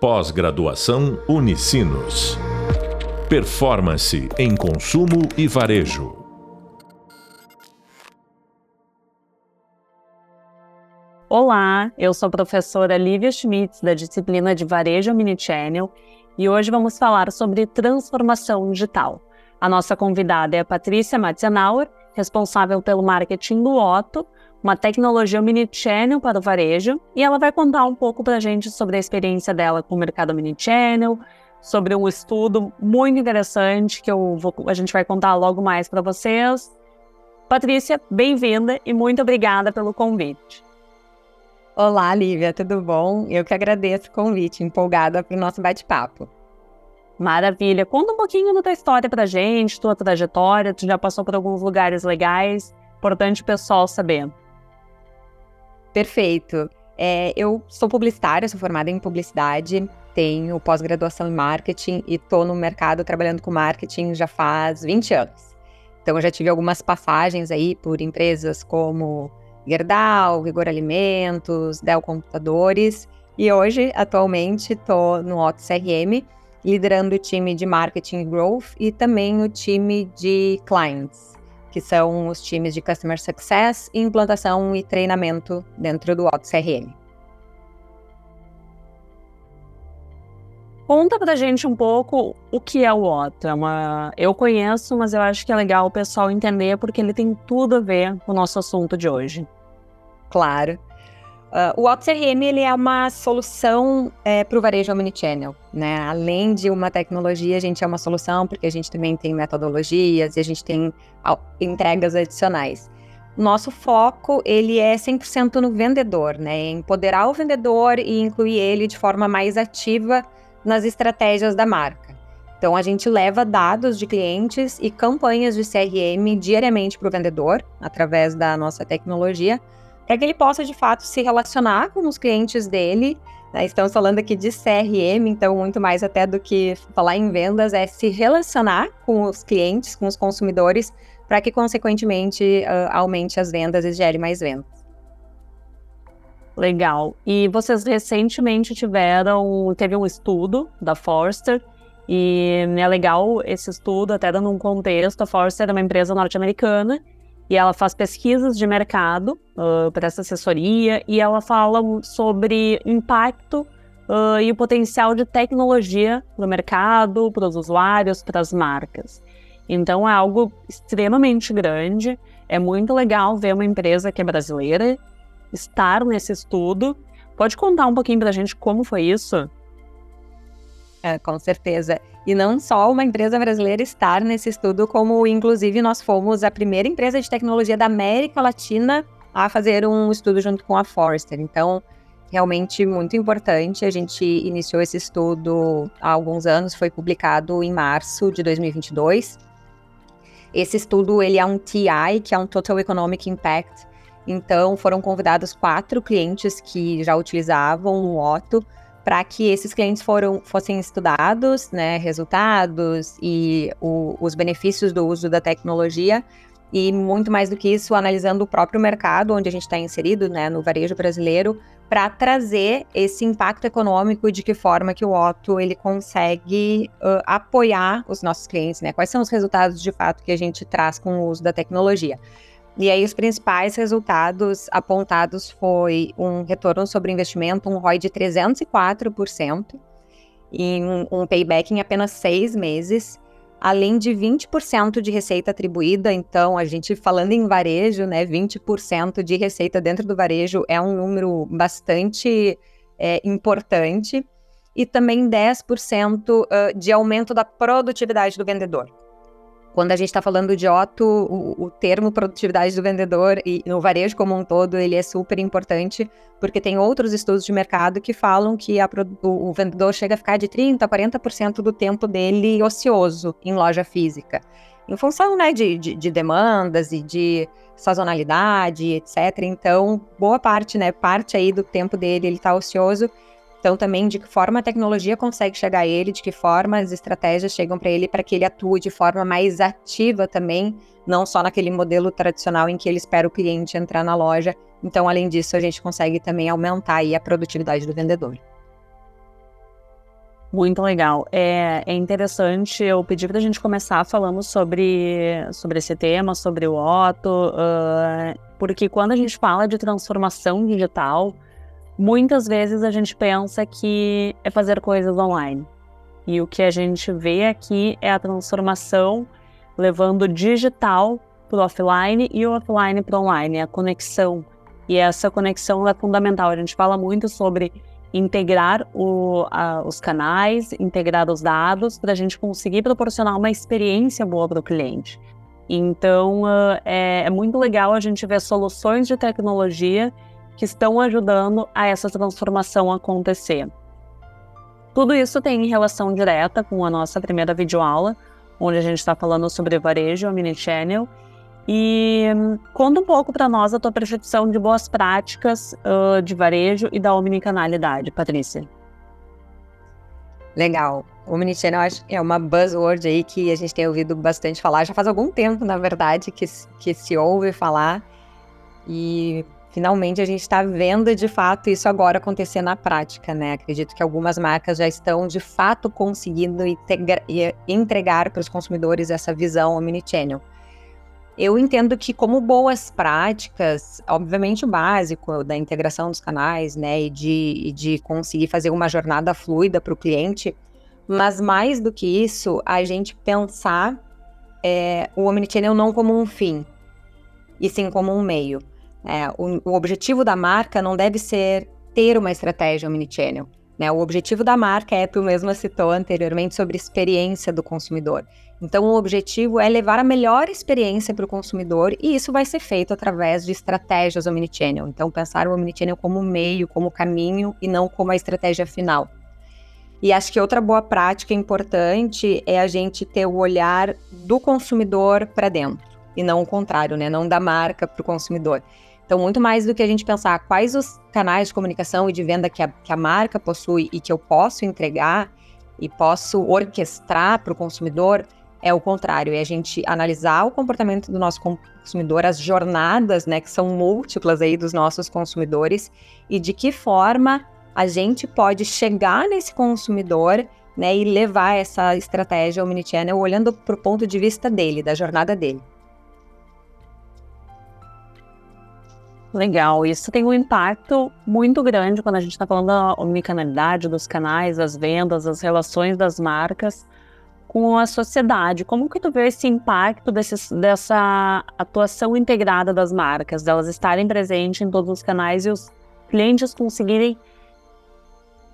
Pós-graduação Unicinos. Performance em consumo e varejo. Olá, eu sou a professora Lívia Schmitz, da disciplina de Varejo Omnichannel, e hoje vamos falar sobre transformação digital. A nossa convidada é a Patrícia Matzenauer, responsável pelo marketing do Otto, uma tecnologia omnichannel para o varejo, e ela vai contar um pouco para a gente sobre a experiência dela com o mercado omnichannel, sobre um estudo muito interessante que eu vou, a gente vai contar logo mais para vocês. Patrícia, bem-vinda e muito obrigada pelo convite. Olá, Lívia, tudo bom? Eu que agradeço o convite, empolgada para o nosso bate-papo. Maravilha. Conta um pouquinho da tua história pra gente, tua trajetória. Tu já passou por alguns lugares legais. Importante o pessoal saber. Perfeito. É, eu sou publicitária, sou formada em publicidade, tenho pós-graduação em marketing e estou no mercado trabalhando com marketing já faz 20 anos. Então, eu já tive algumas passagens aí por empresas como Gerdau, Vigor Alimentos, Dell Computadores e hoje, atualmente, estou no Otto CRM, liderando o time de marketing growth e também o time de clients, que são os times de customer success, implantação e treinamento dentro do Otto CRM. Conta pra gente um pouco o que é o Otto. É uma... Eu conheço, mas eu acho que é legal o pessoal entender porque ele tem tudo a ver com o nosso assunto de hoje. Claro. Uh, o AutoCRM ele é uma solução é, para o varejo omnichannel, né? Além de uma tecnologia, a gente é uma solução porque a gente também tem metodologias e a gente tem entregas adicionais. Nosso foco ele é 100% no vendedor, né? Empoderar o vendedor e incluir ele de forma mais ativa nas estratégias da marca. Então a gente leva dados de clientes e campanhas de CRM diariamente para o vendedor através da nossa tecnologia para que ele possa de fato se relacionar com os clientes dele. Né? Estamos falando aqui de CRM, então muito mais até do que falar em vendas é se relacionar com os clientes, com os consumidores, para que consequentemente uh, aumente as vendas e gere mais vendas. Legal. E vocês recentemente tiveram, teve um estudo da Forrester e é legal esse estudo, até dando um contexto, a Forrester é uma empresa norte-americana e ela faz pesquisas de mercado uh, para essa assessoria e ela fala sobre impacto uh, e o potencial de tecnologia para o mercado, para os usuários, para as marcas. Então é algo extremamente grande. É muito legal ver uma empresa que é brasileira estar nesse estudo. Pode contar um pouquinho para a gente como foi isso? É, com certeza. E não só uma empresa brasileira estar nesse estudo, como inclusive nós fomos a primeira empresa de tecnologia da América Latina a fazer um estudo junto com a Forrester. Então, realmente muito importante. A gente iniciou esse estudo há alguns anos, foi publicado em março de 2022. Esse estudo ele é um TI, que é um Total Economic Impact. Então, foram convidados quatro clientes que já utilizavam o Otto para que esses clientes foram, fossem estudados, né, resultados e o, os benefícios do uso da tecnologia e muito mais do que isso, analisando o próprio mercado onde a gente está inserido, né, no varejo brasileiro, para trazer esse impacto econômico e de que forma que o Otto ele consegue uh, apoiar os nossos clientes, né? Quais são os resultados de fato que a gente traz com o uso da tecnologia? E aí os principais resultados apontados foi um retorno sobre investimento, um ROI de 304%, e um, payback em apenas seis meses, além de 20% de receita atribuída. Então, a gente falando em varejo, né, 20% de receita dentro do varejo é um número bastante é, importante. E também 10% de aumento da produtividade do vendedor. Quando a gente está falando de Otto, o, o, termo produtividade do vendedor e no varejo como um todo, ele é super importante, porque tem outros estudos de mercado que falam que a, o, o, vendedor chega a ficar de 30% a 40% do tempo dele ocioso em loja física. Em função né, de, de, de demandas e de sazonalidade, etc. Então, boa parte, né, parte aí do tempo dele ele está ocioso então, também de que forma a tecnologia consegue chegar a ele, de que forma as estratégias chegam para ele para que ele atue de forma mais ativa também, não só naquele modelo tradicional em que ele espera o cliente entrar na loja. Então, além disso, a gente consegue também aumentar aí a produtividade do vendedor. Muito legal. É, é interessante, eu pedi para a gente começar falando sobre, sobre esse tema, sobre o Otto, uh, porque quando a gente fala de transformação digital, muitas vezes a gente pensa que é fazer coisas online. E o que a gente vê aqui é a transformação levando o digital para o offline e o offline para o online, a conexão. E essa conexão é fundamental. A gente fala muito sobre integrar o, a, os canais, integrar os dados, para a gente conseguir proporcionar uma experiência boa para o cliente. Então, uh, é, é muito legal a gente ver soluções de tecnologia que estão ajudando a essa transformação acontecer. Tudo isso tem relação direta com a nossa primeira videoaula, onde a gente está falando sobre varejo, omnichannel, e hum, conta um pouco para nós a tua percepção de boas práticas uh, de varejo e da omnicanalidade, Patrícia. Legal. O Omnichannel é uma buzzword aí que a gente tem ouvido bastante falar. Já faz algum tempo, na verdade, que, que se ouve falar. E finalmente a gente está vendo de fato isso agora acontecer na prática, né? Acredito que algumas marcas já estão de fato conseguindo entregar para os consumidores essa visão Omnichannel. Eu entendo que, como boas práticas, obviamente o básico da integração dos canais, né, e de, de conseguir fazer uma jornada fluida para o cliente, mas mais do que isso, a gente pensar é, o Omnichannel não como um fim, e sim como um meio. É, o, o, objetivo da marca não deve ser ter uma estratégia Omnichannel. Né? O objetivo da marca é, tu mesma citou anteriormente, sobre experiência do consumidor. Então, o objetivo é levar a melhor experiência para o consumidor e isso vai ser feito através de estratégias omnichannel. Então, pensar o omnichannel como meio, como caminho e não como a estratégia final. E acho que outra boa prática importante é a gente ter o olhar do consumidor para dentro e não o contrário, né? Não da marca para o consumidor. Então, muito mais do que a gente pensar quais os canais de comunicação e de venda que a, que a marca possui e que eu posso entregar e posso orquestrar para o consumidor, é o contrário, é a gente analisar o comportamento do nosso consumidor, as jornadas, né, que são múltiplas aí dos nossos consumidores, e de que forma a gente pode chegar nesse consumidor, né, e levar essa estratégia omnichannel olhando para o ponto de vista dele, da jornada dele. Legal, isso tem um impacto muito grande quando a gente está falando da omnicanalidade dos canais, das vendas, das relações das marcas com a sociedade. Como que tu vê esse impacto desse, dessa atuação integrada das marcas, delas estarem presentes em todos os canais e os clientes conseguirem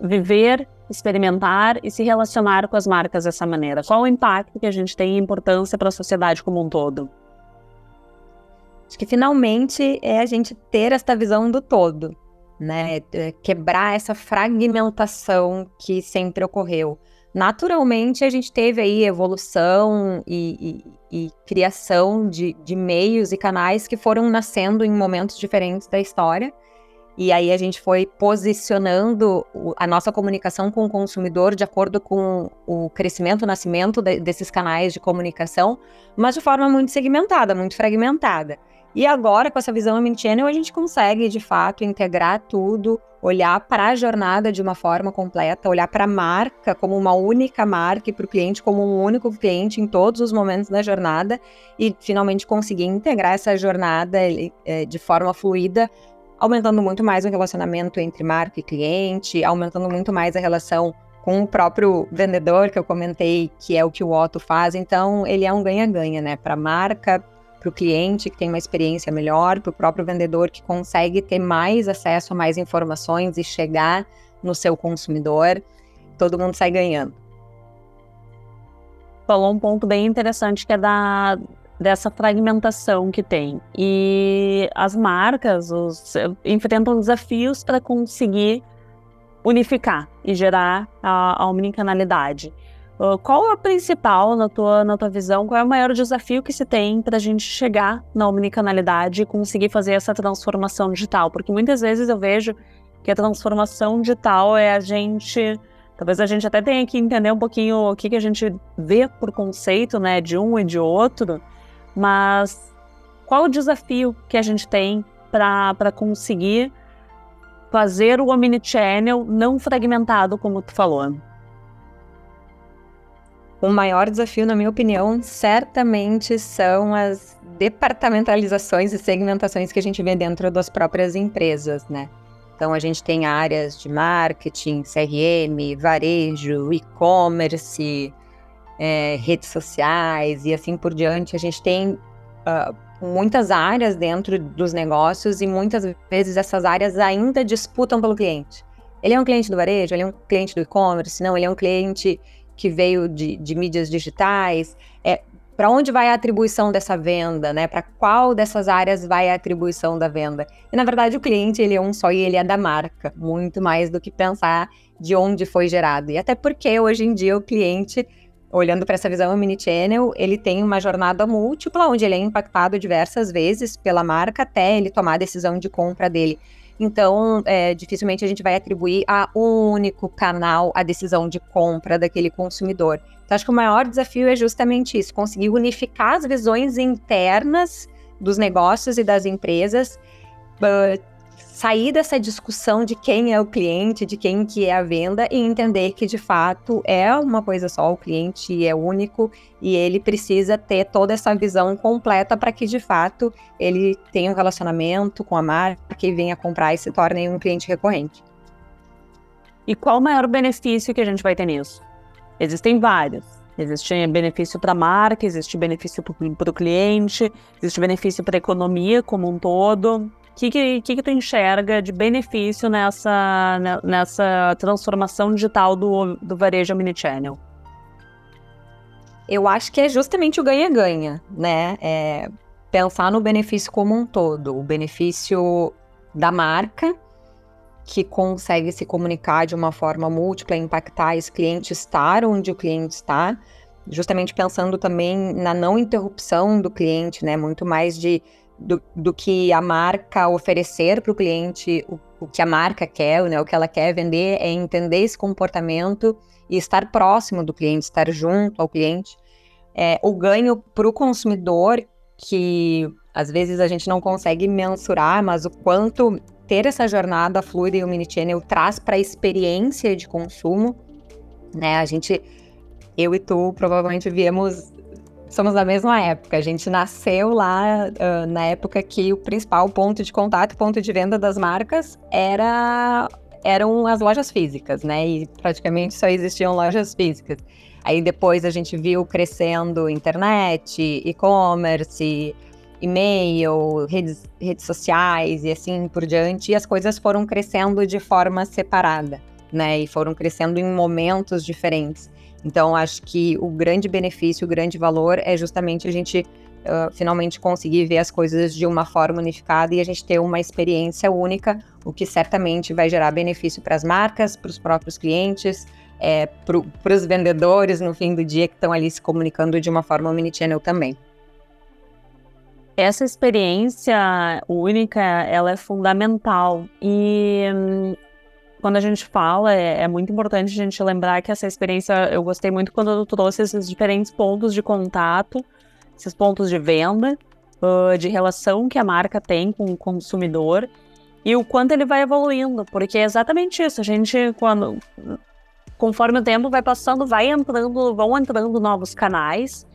viver, experimentar e se relacionar com as marcas dessa maneira? Qual o impacto que a gente tem e importância para a sociedade como um todo? Acho que finalmente é a gente ter esta visão do todo, né? É quebrar essa fragmentação que sempre ocorreu naturalmente a gente teve aí evolução e, e, e criação de, de, meios e canais que foram nascendo em momentos diferentes da história. E aí a gente foi posicionando a nossa comunicação com o consumidor de acordo com o crescimento, o nascimento de, desses canais de comunicação, mas de forma muito segmentada, muito fragmentada. E agora, com essa visão omnichannel, a gente consegue, de fato, integrar tudo, olhar para a jornada de uma forma completa, olhar para a marca como uma única marca e para o cliente como um único cliente em todos os momentos da jornada e finalmente conseguir integrar essa jornada é, de forma fluida, aumentando muito mais o relacionamento entre marca e cliente, aumentando muito mais a relação com o próprio vendedor que eu comentei, que é o que o Otto faz. Então, ele é um ganha-ganha, né? Para a marca, para o cliente que tem uma experiência melhor, para o próprio vendedor que consegue ter mais acesso a mais informações e chegar no seu consumidor, todo mundo sai ganhando. Falou um ponto bem interessante que é da dessa fragmentação que tem. E as marcas os, enfrentam desafios para conseguir unificar e gerar a, a omnicanalidade. Uh, qual é o principal, na tua, na tua visão, qual é o maior desafio que se tem para a gente chegar na omnicanalidade e conseguir fazer essa transformação digital? Porque muitas vezes eu vejo que a transformação digital é a gente. Talvez a gente até tenha que entender um pouquinho o que, que a gente vê por conceito né, de um e de outro, mas qual o desafio que a gente tem para conseguir fazer o omnichannel não fragmentado, como tu falou? O maior desafio, na minha opinião, certamente são as departamentalizações e segmentações que a gente vê dentro das próprias empresas, né? Então, a gente tem áreas de marketing, CRM, varejo, e-commerce, é, redes sociais e assim por diante. A gente tem uh, muitas áreas dentro dos negócios e muitas vezes essas áreas ainda disputam pelo cliente. Ele é um cliente do varejo, ele é um cliente do e-commerce, não, ele é um cliente que veio de, de mídias digitais. É, para onde vai a atribuição dessa venda, né? Para qual dessas áreas vai a atribuição da venda? E na verdade o cliente ele é um só e ele é da marca, muito mais do que pensar de onde foi gerado. E até porque hoje em dia o cliente, olhando para essa visão omnichannel, ele tem uma jornada múltipla onde ele é impactado diversas vezes pela marca até ele tomar a decisão de compra dele. Então, é, dificilmente a gente vai atribuir a um único canal a decisão de compra daquele consumidor. Então, acho que o maior desafio é justamente isso: conseguir unificar as visões internas dos negócios e das empresas, uh, sair dessa discussão de quem é o cliente, de quem que é a venda e entender que de fato é uma coisa só, o cliente é único e ele precisa ter toda essa visão completa para que de fato ele tenha um relacionamento com a marca e venha comprar e se torne um cliente recorrente. E qual o maior benefício que a gente vai ter nisso? Existem vários. Existe benefício para a marca, existe benefício para o cliente, existe benefício para a economia como um todo. Que, que, que, tu enxerga de benefício nessa, nessa transformação digital do, do varejo omnichannel? Eu acho que é justamente o ganha-ganha, né? É pensar no benefício como um todo. O benefício da marca, que consegue se comunicar de uma forma múltipla, impactar esse cliente estar onde o cliente está, justamente pensando também na não interrupção do cliente, né? Muito mais de do, do que a marca oferecer para o cliente, o que a marca quer, né, o que ela quer vender, é entender esse comportamento e estar próximo do cliente, estar junto ao cliente. É, o ganho para o consumidor, que às vezes a gente não consegue mensurar, mas o quanto ter essa jornada fluida e omnichannel traz para a experiência de consumo, né? A gente, eu e tu, provavelmente viemos somos da mesma época. A gente nasceu lá uh, na época que o principal ponto de contato, ponto de venda das marcas era eram as lojas físicas, né? E praticamente só existiam lojas físicas. Aí depois a gente viu crescendo internet, e-commerce, e-mail, redes, redes sociais e assim por diante, e as coisas foram crescendo de forma separada, né? E foram crescendo em momentos diferentes. Então, acho que o grande benefício, o grande valor é justamente a gente uh, finalmente conseguir ver as coisas de uma forma unificada e a gente ter uma experiência única, o que certamente vai gerar benefício para as marcas, para os próprios clientes, é, para os vendedores no fim do dia que estão ali se comunicando de uma forma omnichannel também. Essa experiência única, ela é fundamental e hum, quando a gente fala, é, é, muito importante a gente lembrar que essa experiência, eu gostei muito quando tu trouxe esses diferentes pontos de contato, esses pontos de venda, uh, de relação que a marca tem com o consumidor e o quanto ele vai evoluindo, porque é exatamente isso. A gente, quando, conforme o tempo vai passando, vai entrando, vão entrando novos canais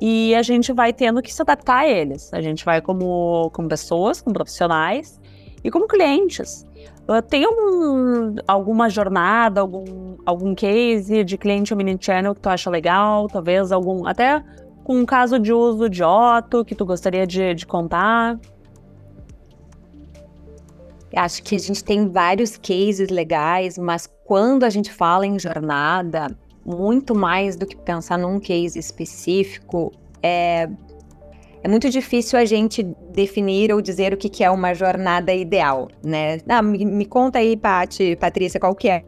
e a gente vai tendo que se adaptar a eles. A gente vai como, como pessoas, como profissionais e como clientes. Uh, tem um, alguma jornada, algum, algum case de cliente omnichannel que tu acha legal? Talvez algum, até com um caso de uso de Otto que tu gostaria de, de contar? Acho que a gente tem vários cases legais, mas quando a gente fala em jornada, muito mais do que pensar num case específico, é é muito difícil a gente definir ou dizer o que, é uma jornada ideal, né? Ah, me, me conta aí, Paty, Patrícia, qual que é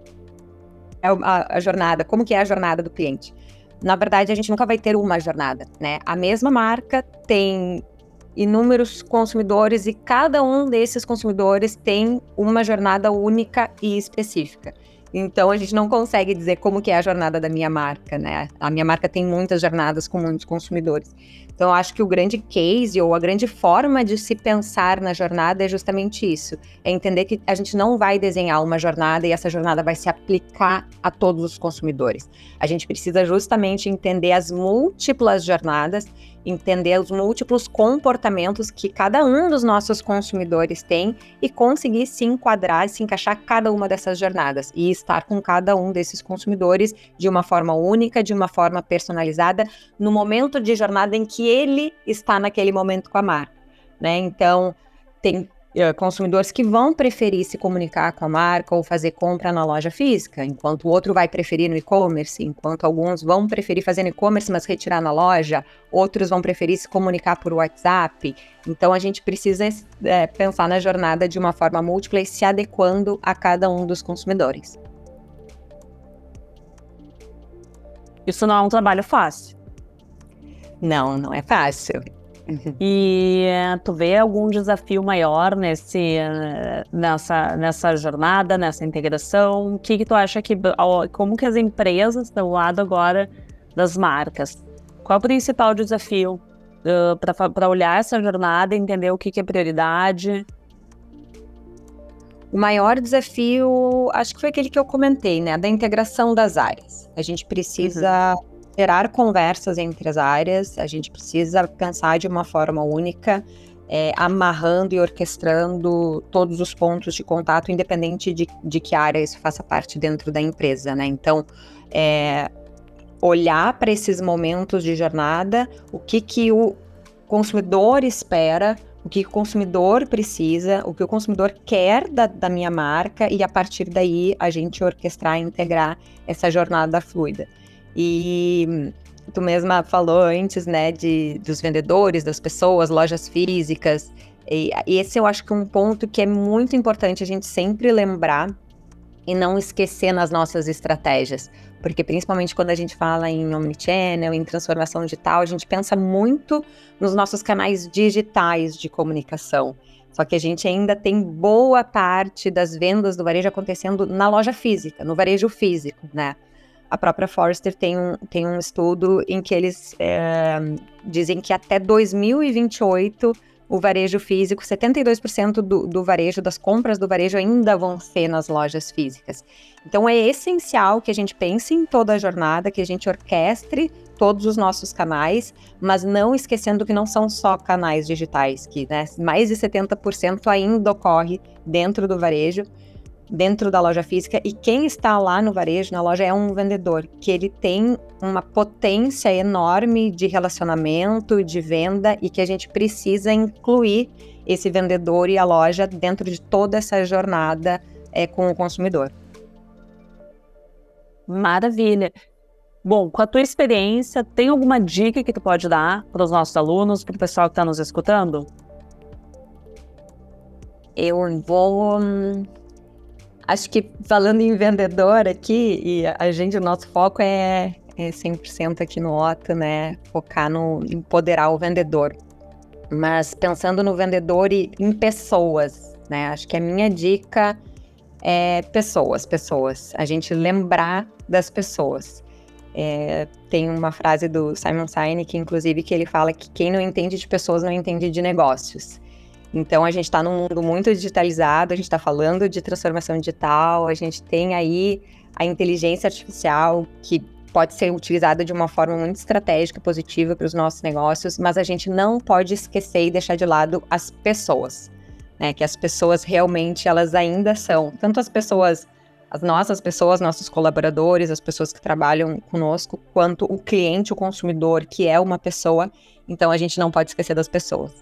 a, a jornada, como que é a jornada do cliente. Na verdade, a gente nunca vai ter uma jornada, né? A mesma marca tem inúmeros consumidores e cada um desses consumidores tem uma jornada única e específica. Então a gente não consegue dizer como que é a jornada da minha marca, né? A minha marca tem muitas jornadas com muitos consumidores. Então, eu acho que o grande case ou a grande forma de se pensar na jornada é justamente isso: é entender que a gente não vai desenhar uma jornada e essa jornada vai se aplicar a todos os consumidores. A gente precisa justamente entender as múltiplas jornadas entender os múltiplos comportamentos que cada um dos nossos consumidores tem e conseguir se enquadrar e se encaixar cada uma dessas jornadas e estar com cada um desses consumidores de uma forma única, de uma forma personalizada, no momento de jornada em que ele está naquele momento com a marca. Né? Então, tem consumidores que vão preferir se comunicar com a marca ou fazer compra na loja física, enquanto o outro vai preferir no e-commerce, enquanto alguns vão preferir fazer no e-commerce, mas retirar na loja, outros vão preferir se comunicar por WhatsApp. Então a gente precisa é, pensar na jornada de uma forma múltipla e se adequando a cada um dos consumidores. Isso não é um trabalho fácil. Não, não é fácil. Uhum. E tu vê algum desafio maior nesse, nessa, nessa jornada, nessa integração? O que, que tu acha que. Como que as empresas estão lado agora das marcas? Qual é o principal desafio uh, para olhar essa jornada, entender o que, que é prioridade? O maior desafio, acho que foi aquele que eu comentei, né? Da integração das áreas. A gente precisa uhum gerar conversas entre as áreas, a gente precisa pensar de uma forma única, é, amarrando e orquestrando todos os pontos de contato, independente de, de que área isso faça parte dentro da empresa, né? Então, é, olhar para esses momentos de jornada, o que, que o consumidor espera, o que o consumidor precisa, o que o consumidor quer da, da minha marca, e a partir daí a gente orquestrar e integrar essa jornada fluida. E tu mesma falou antes, né, de, dos vendedores, das pessoas, lojas físicas. E, esse eu acho que é um ponto que é muito importante a gente sempre lembrar e não esquecer nas nossas estratégias. Porque principalmente quando a gente fala em omnichannel, em transformação digital, a gente pensa muito nos nossos canais digitais de comunicação. Só que a gente ainda tem boa parte das vendas do varejo acontecendo na loja física, no varejo físico, né? A própria Forrester tem um, tem um estudo em que eles é, dizem que até 2028 o varejo físico, 72% do, do varejo, das compras do varejo ainda vão ser nas lojas físicas. Então é essencial que a gente pense em toda a jornada, que a gente orquestre todos os nossos canais, mas não esquecendo que não são só canais digitais, que né, mais de 70% ainda ocorre dentro do varejo dentro da loja física e quem está lá no varejo, na loja, é um vendedor, que ele tem uma potência enorme de relacionamento, de venda e que a gente precisa incluir esse vendedor e a loja dentro de toda essa jornada é, com o consumidor. Maravilha. Bom, com a tua experiência, tem alguma dica que tu pode dar para os nossos alunos, para o pessoal que está nos escutando? Eu vou hum, Acho que falando em vendedor aqui, e a gente, o nosso foco é, é 100% aqui no Otto, né? Focar no empoderar o vendedor. Mas pensando no vendedor e em pessoas, né? Acho que a minha dica é pessoas, pessoas. A gente lembrar das pessoas. É, tem uma frase do Simon Sinek, inclusive, que ele fala que quem não entende de pessoas não entende de negócios. Então a gente está num mundo muito digitalizado, a gente está falando de transformação digital, a gente tem aí a inteligência artificial que pode ser utilizada de uma forma muito estratégica, positiva para os nossos negócios, mas a gente não pode esquecer e deixar de lado as pessoas, né? Que as pessoas realmente elas ainda são, tanto as pessoas, as nossas pessoas, nossos colaboradores, as pessoas que trabalham conosco, quanto o cliente, o consumidor, que é uma pessoa. Então a gente não pode esquecer das pessoas.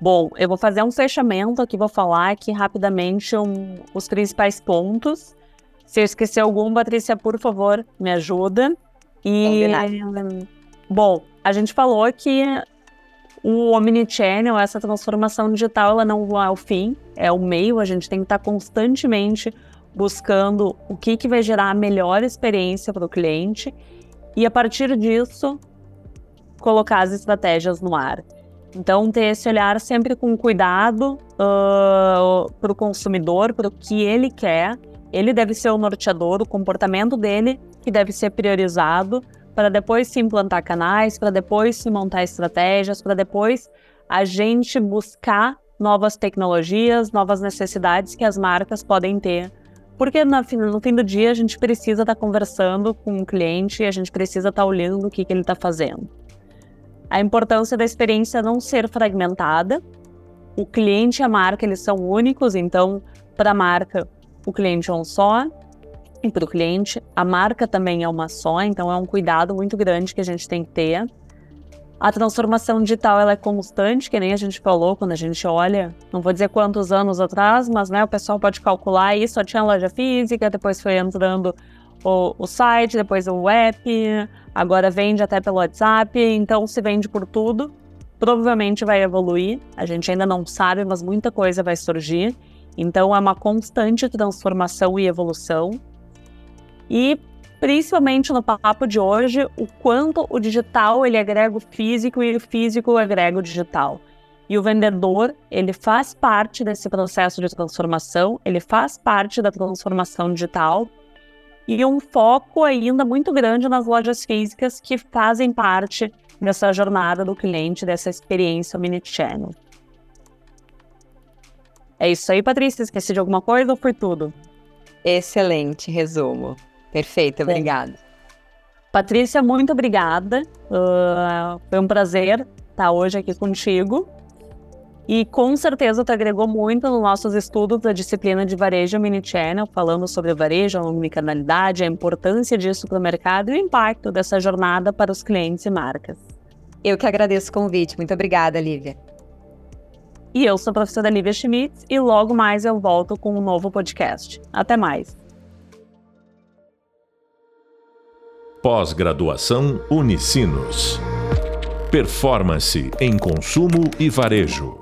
Bom, eu vou fazer um fechamento aqui, vou falar aqui rapidamente um, os principais pontos. Se eu esquecer algum, Patrícia, por favor, me ajuda. E, bom, a gente falou que o Omnichannel, essa transformação digital, ela não é o fim, é o meio. A gente tem que estar constantemente buscando o que, que vai gerar a melhor experiência para o cliente e, a partir disso, colocar as estratégias no ar. Então, ter esse olhar sempre com cuidado uh, para o consumidor, para o que ele quer. Ele deve ser o norteador, o comportamento dele que deve ser priorizado para depois se implantar canais, para depois se montar estratégias, para depois a gente buscar novas tecnologias, novas necessidades que as marcas podem ter. Porque no fim do dia a gente precisa estar tá conversando com o cliente a gente precisa estar tá olhando o que, que ele está fazendo. A importância da experiência não ser fragmentada. O cliente e a marca eles são únicos, então para a marca o cliente é um só e para o cliente a marca também é uma só, então é um cuidado muito grande que a gente tem que ter. A transformação digital ela é constante, que nem a gente falou quando a gente olha, não vou dizer quantos anos atrás, mas né, o pessoal pode calcular isso, só tinha loja física, depois foi entrando o, o site, depois o app, agora vende até pelo WhatsApp, então se vende por tudo. Provavelmente vai evoluir, a gente ainda não sabe, mas muita coisa vai surgir. Então é uma constante transformação e evolução. E principalmente no papo de hoje, o quanto o digital ele agrega o físico e o físico agrega o digital. E o vendedor, ele faz parte desse processo de transformação, ele faz parte da transformação digital e um foco ainda muito grande nas lojas físicas que fazem parte dessa jornada do cliente, dessa experiência omnichannel. É isso aí, Patrícia. Esqueci de alguma coisa ou foi tudo? Excelente resumo. Perfeito, obrigada. Patrícia, muito obrigada. Uh, foi um prazer estar hoje aqui contigo. E com certeza tu agregou muito nos nossos estudos da disciplina de varejo mini channel, falando sobre o varejo, a omnicanalidade, a importância disso para o mercado e o impacto dessa jornada para os clientes e marcas. Eu que agradeço o convite. Muito obrigada, Lívia. E eu sou a professora Lívia Schmitz e logo mais eu volto com um novo podcast. Até mais. Pós-graduação Unicinos. Performance em consumo e varejo.